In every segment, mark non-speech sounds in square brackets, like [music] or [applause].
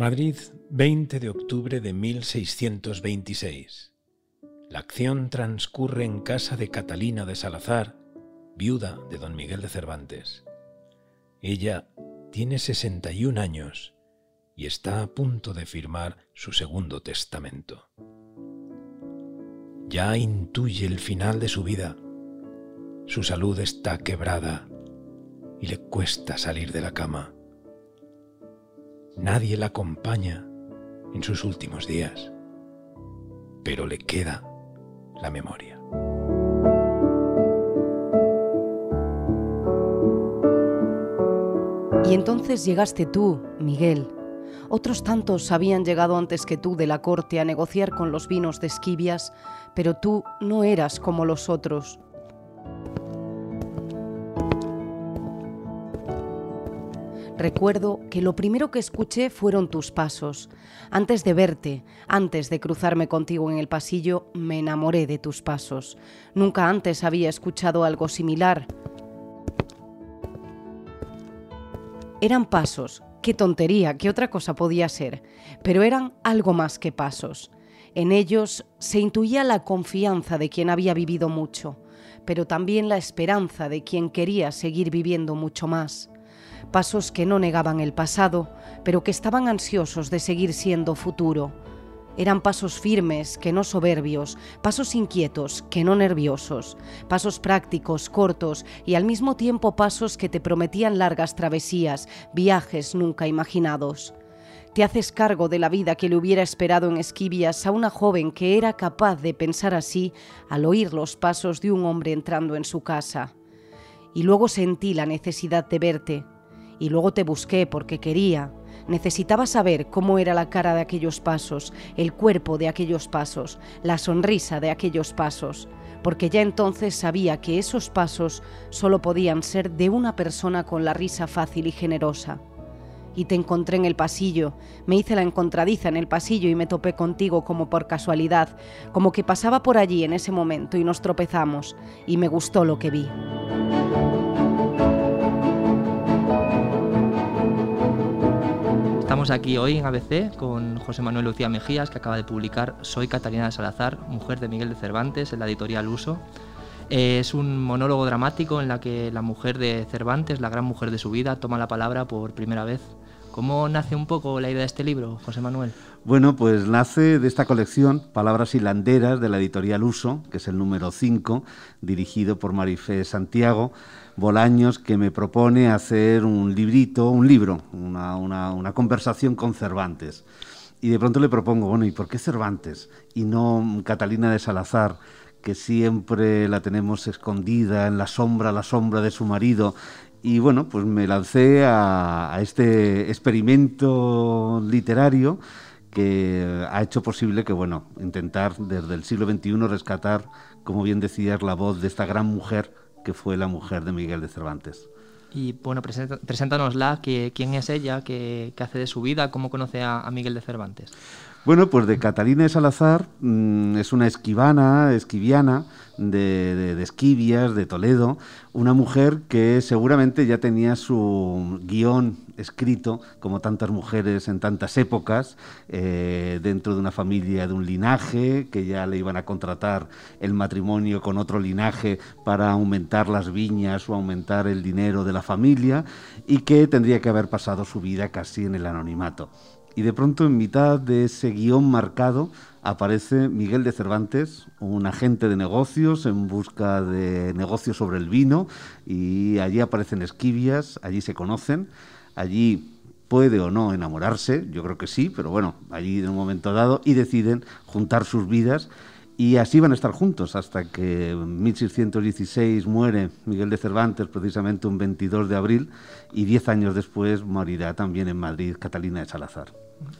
Madrid, 20 de octubre de 1626. La acción transcurre en casa de Catalina de Salazar, viuda de don Miguel de Cervantes. Ella tiene 61 años y está a punto de firmar su segundo testamento. Ya intuye el final de su vida. Su salud está quebrada y le cuesta salir de la cama. Nadie la acompaña en sus últimos días, pero le queda la memoria. Y entonces llegaste tú, Miguel. Otros tantos habían llegado antes que tú de la corte a negociar con los vinos de Esquivias, pero tú no eras como los otros. Recuerdo que lo primero que escuché fueron tus pasos. Antes de verte, antes de cruzarme contigo en el pasillo, me enamoré de tus pasos. Nunca antes había escuchado algo similar. Eran pasos. Qué tontería, qué otra cosa podía ser. Pero eran algo más que pasos. En ellos se intuía la confianza de quien había vivido mucho, pero también la esperanza de quien quería seguir viviendo mucho más pasos que no negaban el pasado, pero que estaban ansiosos de seguir siendo futuro. Eran pasos firmes, que no soberbios, pasos inquietos, que no nerviosos, pasos prácticos, cortos y al mismo tiempo pasos que te prometían largas travesías, viajes nunca imaginados. Te haces cargo de la vida que le hubiera esperado en Esquivias a una joven que era capaz de pensar así al oír los pasos de un hombre entrando en su casa. Y luego sentí la necesidad de verte, y luego te busqué porque quería. Necesitaba saber cómo era la cara de aquellos pasos, el cuerpo de aquellos pasos, la sonrisa de aquellos pasos, porque ya entonces sabía que esos pasos solo podían ser de una persona con la risa fácil y generosa. Y te encontré en el pasillo, me hice la encontradiza en el pasillo y me topé contigo como por casualidad, como que pasaba por allí en ese momento y nos tropezamos, y me gustó lo que vi. Estamos aquí hoy en ABC con José Manuel Lucía Mejías, que acaba de publicar Soy Catalina de Salazar, mujer de Miguel de Cervantes, en la editorial Uso. Eh, es un monólogo dramático en la que la mujer de Cervantes, la gran mujer de su vida, toma la palabra por primera vez. ¿Cómo nace un poco la idea de este libro, José Manuel? Bueno, pues nace de esta colección, Palabras hilanderas, de la editorial Uso, que es el número 5, dirigido por Marifé Santiago Bolaños, que me propone hacer un librito, un libro, una, conversación con Cervantes. Y de pronto le propongo, bueno, ¿y por qué Cervantes? Y no Catalina de Salazar, que siempre la tenemos escondida en la sombra, la sombra de su marido. Y bueno, pues me lancé a este experimento literario que ha hecho posible que, bueno, intentar desde el siglo XXI rescatar, como bien decías, la voz de esta gran mujer que fue la mujer de Miguel de Cervantes. Y bueno, preséntanosla, que, quién es ella, qué, hace de su vida, cómo conoce a, Miguel de Cervantes. Bueno, pues de Catalina de Salazar, mm, es una esquivana, esquiviana, de, de, Esquivias, de Toledo, una mujer que seguramente ya tenía su guion escrito, como tantas mujeres en tantas épocas, eh, dentro de una familia, de un linaje, que ya le iban a contratar el matrimonio con otro linaje para aumentar las viñas o aumentar el dinero de la familia, y que tendría que haber pasado su vida casi en el anonimato. Y de pronto, en mitad de ese guion marcado, aparece Miguel de Cervantes, un agente de negocios en busca de negocios sobre el vino, y allí aparecen Esquivias, allí se conocen, allí puede o no enamorarse, yo creo que sí, pero bueno, allí en un momento dado, y deciden juntar sus vidas y así van a estar juntos hasta que en 1616 muere Miguel de Cervantes, precisamente un 22 de abril, y diez años después morirá también en Madrid Catalina de Salazar.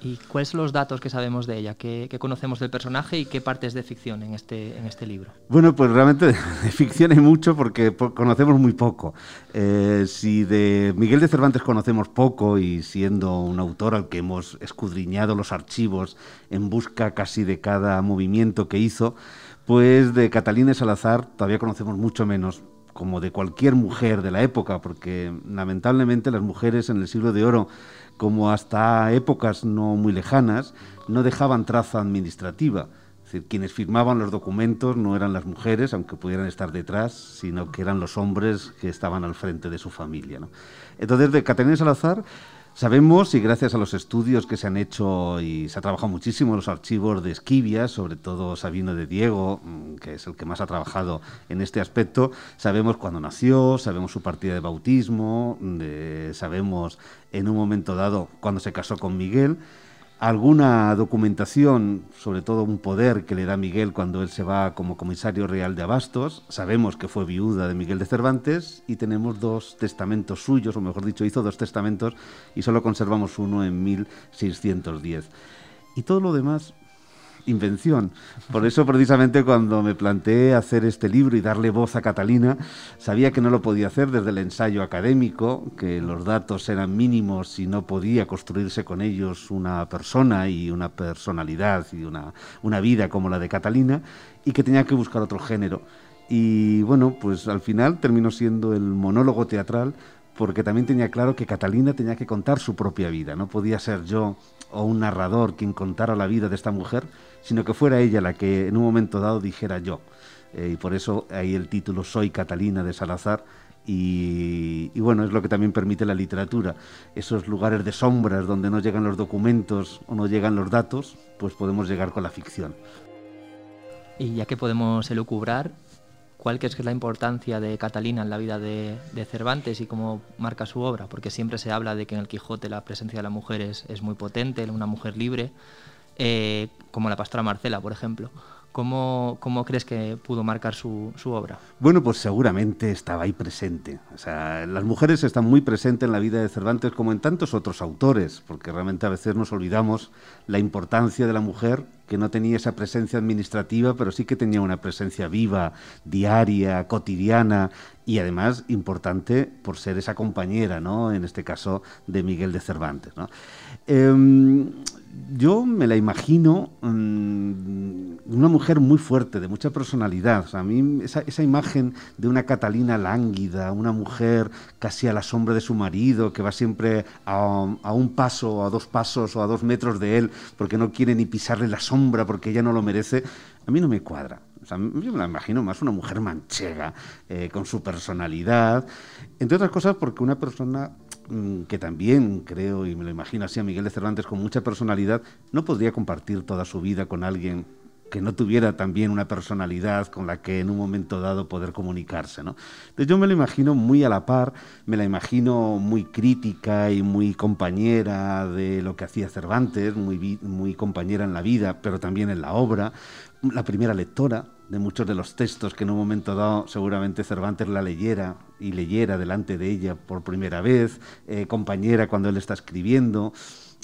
¿Y cuáles son los datos que sabemos de ella? ¿Qué, conocemos del personaje y qué partes de ficción en este, en este libro? Bueno, pues realmente [laughs] de, ficción hay mucho porque conocemos muy poco. Eh, si de Miguel de Cervantes conocemos poco y siendo un autor al que hemos escudriñado los archivos en busca casi de cada movimiento que hizo, pues de Catalina Salazar todavía conocemos mucho menos como de cualquier mujer de la época, porque lamentablemente las mujeres en el siglo de oro, como hasta épocas no muy lejanas, no dejaban traza administrativa. Es decir, quienes firmaban los documentos no eran las mujeres, aunque pudieran estar detrás, sino que eran los hombres que estaban al frente de su familia. Entonces, de Catalina Salazar Sabemos, y gracias a los estudios que se han hecho y se ha trabajado muchísimo en los archivos de Esquivia, sobre todo Sabino de Diego, mm, que es el que más ha trabajado en este aspecto, sabemos cuándo nació, sabemos su partida de bautismo, sabemos en un momento dado cuándo se casó con Miguel alguna documentación, sobre todo un poder que le da Miguel cuando él se va como comisario real de Abastos. Sabemos que fue viuda de Miguel de Cervantes y tenemos dos testamentos suyos, o mejor dicho, hizo dos testamentos y solo conservamos uno en 1610. Y todo lo demás invención. Por eso precisamente cuando me planteé hacer este libro y darle voz a Catalina, sabía que no lo podía hacer desde el ensayo académico, que los datos eran mínimos y no podía construirse con ellos una persona y una personalidad y una, una vida como la de Catalina, y que tenía que buscar otro género. Y bueno, pues al final terminó siendo el monólogo teatral porque también tenía claro que Catalina tenía que contar su propia vida, no podía ser yo o un narrador quien contara la vida de esta mujer, sino que fuera ella la que en un momento dado dijera yo. Eh, y por eso ahí el título Soy Catalina de Salazar. Y, y, bueno, es lo que también permite la literatura. Esos lugares de sombras donde no llegan los documentos o no llegan los datos, pues podemos llegar con la ficción. Y ya que podemos elucubrar, ¿cuál crees que es la importancia de Catalina en la vida de, Cervantes y cómo marca su obra? Porque siempre se habla de que en el Quijote la presencia de la mujer es, muy potente, una mujer libre, eh, como la pastora Marcela, por ejemplo. ¿Cómo, ¿Cómo, crees que pudo marcar su, su, obra? Bueno, pues seguramente estaba ahí presente. O sea, las mujeres están muy presentes en la vida de Cervantes como en tantos otros autores, porque realmente a veces nos olvidamos la importancia de la mujer, que no tenía esa presencia administrativa, pero sí que tenía una presencia viva, diaria, cotidiana y además importante por ser esa compañera, ¿no? En este caso de Miguel de Cervantes. Em, yo me la imagino mm, una mujer muy fuerte, de mucha personalidad. a mí esa, imagen de una Catalina lánguida, una mujer casi a la sombra de su marido, que va siempre a, un paso, a dos pasos o a dos metros de él, porque no quiere ni pisarle la sombra, porque ella no lo merece, a mí no me cuadra. yo me la imagino más una mujer manchega, eh, con su personalidad, entre otras cosas porque una persona Mm, que también creo, y me lo imagino así a Miguel de Cervantes con mucha personalidad, no podría compartir toda su vida con alguien que no tuviera también una personalidad con la que en un momento dado poder comunicarse. ¿no? Entonces yo me lo imagino muy a la par, me la imagino muy crítica y muy compañera de lo que hacía Cervantes, muy, compañera en la vida, pero también en la obra, la primera lectora, de muchos de los textos que en un momento dado seguramente Cervantes la leyera y leyera delante de ella por primera vez, eh, compañera cuando él está escribiendo.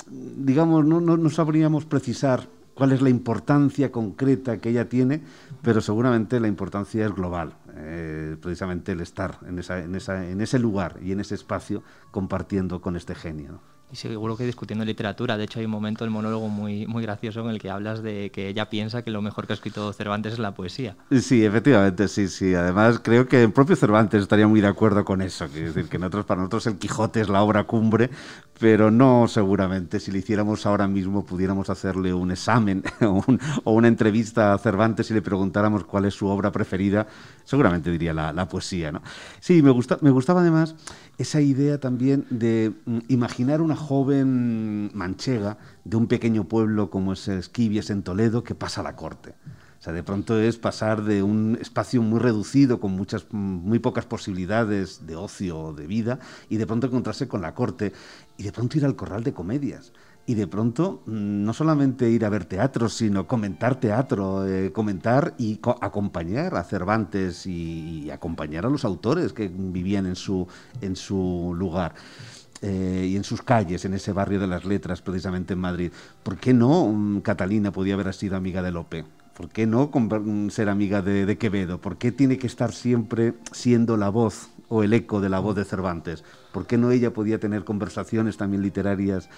Digamos, no, no, sabríamos precisar cuál es la importancia concreta que ella tiene, pero seguramente la importancia es global, eh, precisamente el estar en, ese lugar y en ese espacio compartiendo con este genio y seguro que discutiendo literatura. De hecho, hay un momento del monólogo muy, muy gracioso en el que hablas de que ella piensa que lo mejor que ha escrito Cervantes es la poesía. Sí, efectivamente, sí, sí. Además, creo que el propio Cervantes estaría muy de acuerdo con eso. Es decir, que nosotros, para nosotros el Quijote es la obra cumbre, pero no seguramente. Si lo hiciéramos ahora mismo, pudiéramos hacerle un examen [laughs] o, una entrevista a Cervantes y le preguntáramos cuál es su obra preferida, seguramente diría la, la poesía. ¿no? Sí, me, gusta, me gustaba además esa idea también de mm, imaginar una joven manchega de un pequeño pueblo como es Esquivies en Toledo que pasa a la corte. O sea, de pronto es pasar de un espacio muy reducido, con muchas, muy pocas posibilidades de ocio o de vida, y de pronto encontrarse con la corte, y de pronto ir al corral de comedias y de pronto mm, no solamente ir a ver teatro, sino comentar teatro, eh, comentar y acompañar a Cervantes y, acompañar a los autores que vivían en su, en su lugar. Eh, y en sus calles, en ese barrio de las letras, precisamente en Madrid. ¿Por qué no mm, Catalina podía haber sido amiga de Lope? ¿Por qué no mm, ser amiga de, de, Quevedo? ¿Por qué tiene que estar siempre siendo la voz o el eco de la voz de Cervantes? ¿Por qué no ella podía tener conversaciones también literarias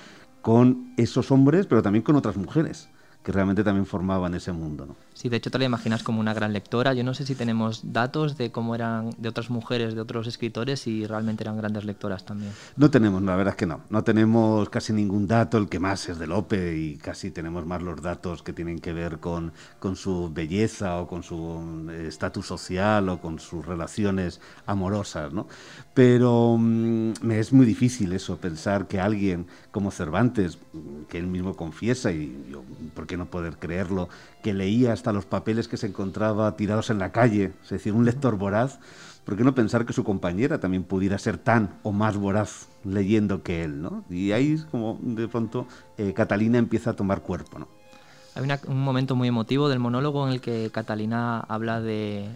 con esos hombres, pero también con otras mujeres que realmente también formaban ese mundo. ¿no? Sí, de hecho te la imaginas como una gran lectora. Yo no sé si tenemos datos de cómo eran de otras mujeres, de otros escritores, y realmente eran grandes lectoras también. No tenemos, la verdad es que no. No tenemos casi ningún dato, el que más es de Lope, y casi tenemos más los datos que tienen que ver con, con su belleza o con su eh, estatus social o con sus relaciones amorosas, ¿no? Pero mm, me es muy difícil eso, pensar que alguien como Cervantes, que él mismo confiesa, y yo, ¿por qué no poder creerlo?, que leía hasta los papeles que se encontraba tirados en la calle, es decir, un lector voraz, ¿por qué no pensar que su compañera también pudiera ser tan o más voraz leyendo que él? ¿no? Y ahí como de pronto eh, Catalina empieza a tomar cuerpo. ¿no? Hay un momento muy emotivo del monólogo en el que Catalina habla de,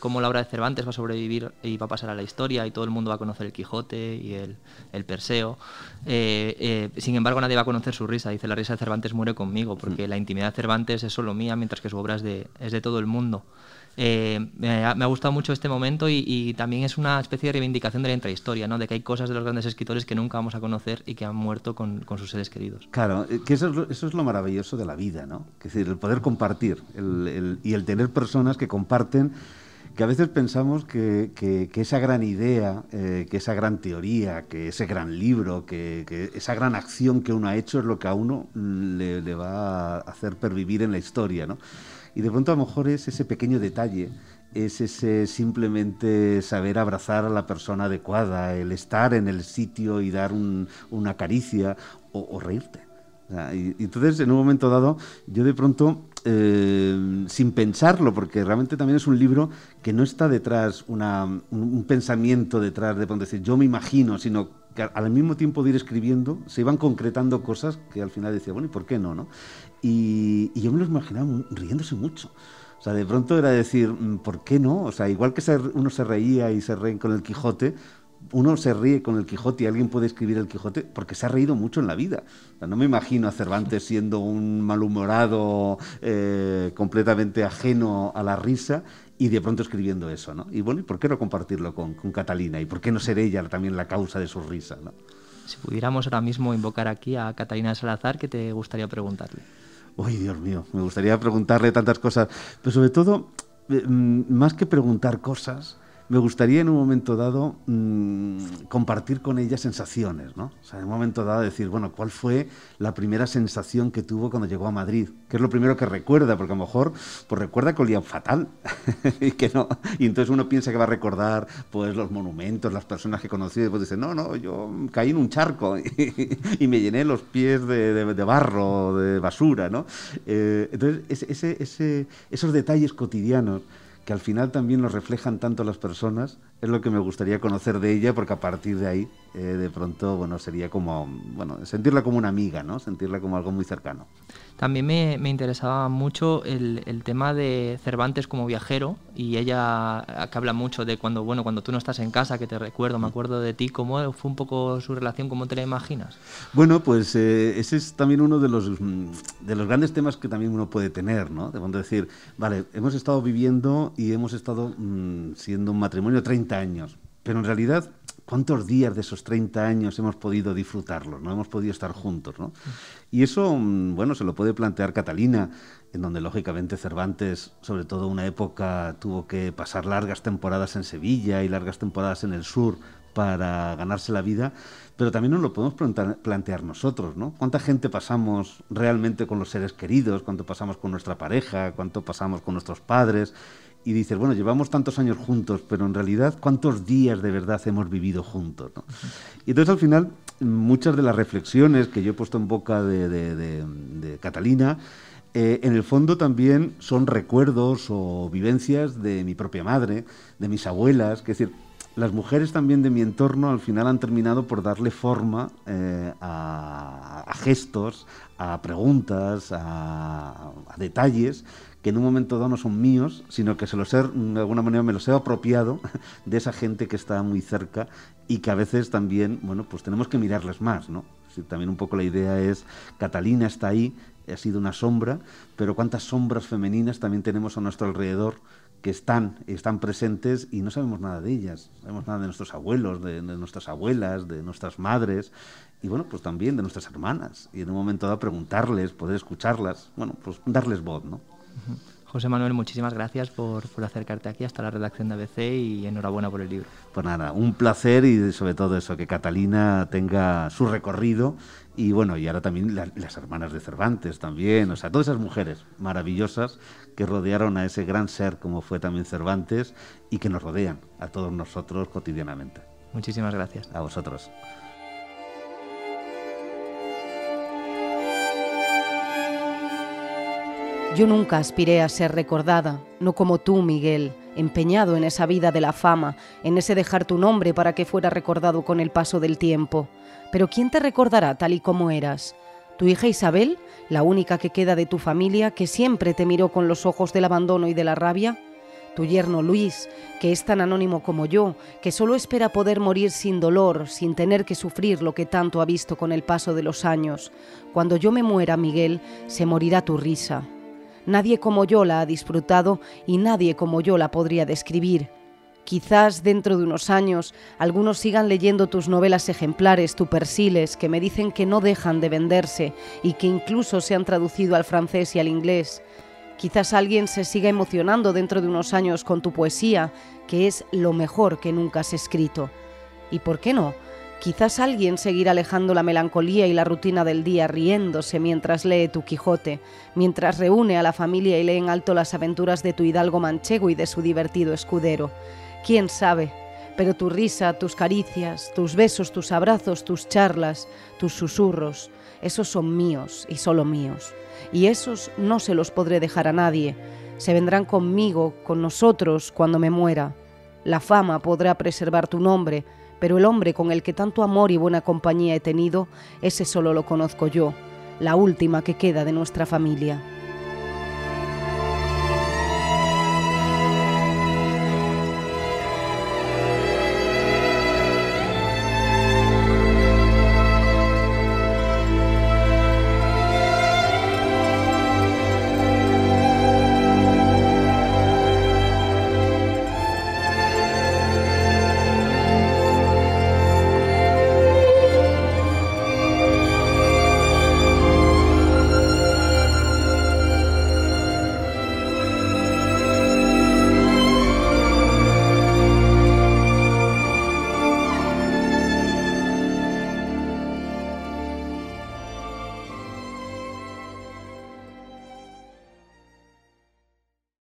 cómo la obra de Cervantes va a sobrevivir y va a pasar a la historia y todo el mundo va a conocer el Quijote y el, Perseo. Eh, eh, sin embargo, nadie va a conocer su risa. Dice, la risa de Cervantes muere conmigo porque mm. la intimidad de Cervantes es solo mía mientras que su obra es de, es de todo el mundo. Eh, me, ha, gustado mucho este momento y, también es una especie de reivindicación de la intrahistoria, ¿no? de que hay cosas de los grandes escritores que nunca vamos a conocer y que han muerto con, sus seres queridos. Claro, eh, que eso es, lo, eso es, lo, maravilloso de la vida, ¿no? es decir, el poder compartir y el tener personas que comparten que a veces pensamos que, esa gran idea, eh, que esa gran teoría, que ese gran libro, que, esa gran acción que uno ha hecho es lo que a uno le, le va a hacer pervivir en la historia, ¿no? Y de pronto a lo mejor es ese pequeño detalle, es ese simplemente saber abrazar a la persona adecuada, el estar en el sitio y dar una caricia o, reírte. y, entonces, en un momento dado, yo de pronto, eh, sin pensarlo, porque realmente también es un libro que no está detrás un, pensamiento detrás de decir, yo me imagino, sino que al mismo tiempo de ir escribiendo, se iban concretando cosas que al final decía, bueno, ¿y por qué no? no? Y, yo me lo imaginaba riéndose mucho. O sea, de pronto era decir, mm, ¿por qué no? O sea, igual que uno se reía y se reía con el Quijote, uno se ríe con el Quijote y alguien puede escribir el Quijote porque se ha reído mucho en la vida. O sea, no me imagino a Cervantes [laughs] siendo un malhumorado eh, completamente ajeno a la risa y de pronto escribiendo eso, ¿no? Y bueno, ¿y por qué no compartirlo con, con Catalina? ¿Y por qué no ser ella también la causa de su risa, ¿no? Si pudiéramos ahora mismo invocar aquí a Catalina Salazar, ¿qué te gustaría preguntarle? Uy, Dios mío, me gustaría preguntarle tantas cosas, pero sobre todo, eh, mm, más que preguntar cosas, me gustaría en un momento dado mm, compartir con ella sensaciones, ¿no? En un momento dado decir, bueno, ¿cuál fue la primera sensación que tuvo cuando llegó a Madrid? ¿Qué es lo primero que recuerda? Porque a lo mejor pues recuerda que olía fatal [laughs] y que no. Y entonces uno piensa que va a recordar pues los monumentos, las personas que conocí y después dice, no, no, yo caí en un charco [laughs] y, me llené los pies de, barro, de basura, ¿no? Eh, entonces, esos detalles cotidianos que al final también nos reflejan tanto las personas, es lo que me gustaría conocer de ella, porque a partir de ahí, eh, de pronto, bueno, sería como, bueno, sentirla como una amiga, ¿no? Sentirla como algo muy cercano. También me, interesaba mucho el, tema de Cervantes como viajero y ella que habla mucho de cuando, bueno, cuando tú no estás en casa, que te recuerdo, me acuerdo de ti, ¿cómo fue un poco su relación, cómo te la imaginas? Bueno, pues eh, ese es también uno de los, mm, de los grandes temas que también uno puede tener, ¿no? De decir, vale, hemos estado viviendo y hemos estado mm, siendo un matrimonio 30 años, pero en realidad ¿cuántos días de esos 30 años hemos podido disfrutarlos? ¿no? Hemos podido estar juntos. ¿no? Y eso, mm, bueno, se lo puede plantear Catalina, en donde lógicamente Cervantes, sobre todo una época, tuvo que pasar largas temporadas en Sevilla y largas temporadas en el sur para ganarse la vida, pero también nos lo podemos plantear nosotros, ¿no? ¿Cuánta gente pasamos realmente con los seres queridos? ¿Cuánto pasamos con nuestra pareja? ¿Cuánto pasamos con nuestros padres? Y dices, bueno, llevamos tantos años juntos, pero en realidad, ¿cuántos días de verdad hemos vivido juntos? Y entonces al final, muchas de las reflexiones que yo he puesto en boca de, Catalina, eh, en el fondo también son recuerdos o vivencias de mi propia madre, de mis abuelas, que es decir, las mujeres también de mi entorno al final han terminado por darle forma eh, a, gestos, a preguntas, a, detalles que en un momento dado no son míos, sino que se los he, de alguna manera me los he apropiado [laughs] de esa gente que está muy cerca y que a veces también, bueno, pues tenemos que mirarles más, ¿no? también un poco la idea es, Catalina está ahí, ha sido una sombra, pero cuántas sombras femeninas también tenemos a nuestro alrededor que están, están presentes y no sabemos nada de ellas. No sabemos nada de nuestros abuelos, de, nuestras abuelas, de nuestras madres y bueno, pues también de nuestras hermanas. Y en un momento dado preguntarles, poder escucharlas, bueno, pues darles voz, ¿no? José Manuel, muchísimas gracias por, por, acercarte aquí hasta la redacción de ABC y enhorabuena por el libro. Pues nada, un placer y sobre todo eso, que Catalina tenga su recorrido y bueno, y ahora también las hermanas de Cervantes también, o sea, todas esas mujeres maravillosas que rodearon a ese gran ser como fue también Cervantes y que nos rodean a todos nosotros cotidianamente. Muchísimas gracias. A vosotros. Yo nunca aspiré a ser recordada, no como tú, Miguel, empeñado en esa vida de la fama, en ese dejar tu nombre para que fuera recordado con el paso del tiempo. Pero ¿quién te recordará tal y como eras? ¿Tu hija Isabel, la única que queda de tu familia, que siempre te miró con los ojos del abandono y de la rabia? tu yerno Luis, que es tan anónimo como yo, que solo espera poder morir sin dolor, sin tener que sufrir lo que tanto ha visto con el paso de los años. Cuando yo me muera, Miguel, se morirá tu risa, Nadie como yo la ha disfrutado y nadie como yo la podría describir. Quizás dentro de unos años algunos sigan leyendo tus novelas ejemplares, tu Persiles, que me dicen que no dejan de venderse y que incluso se han traducido al francés y al inglés. Quizás alguien se siga emocionando dentro de unos años con tu poesía, que es lo mejor que nunca has escrito. ¿Y por qué no? Quizás alguien seguirá alejando la melancolía y la rutina del día riéndose mientras lee tu Quijote, mientras reúne a la familia y lee en alto las aventuras de tu hidalgo manchego y de su divertido escudero. ¿Quién sabe? Pero tu risa, tus caricias, tus besos, tus abrazos, tus charlas, tus susurros, esos son míos y solo míos. Y esos no se los podré dejar a nadie. Se vendrán conmigo, con nosotros, cuando me muera. La fama podrá preservar tu nombre, pero el hombre con el que tanto amor y buena compañía he tenido, ese solo lo conozco yo, la última que queda de nuestra familia.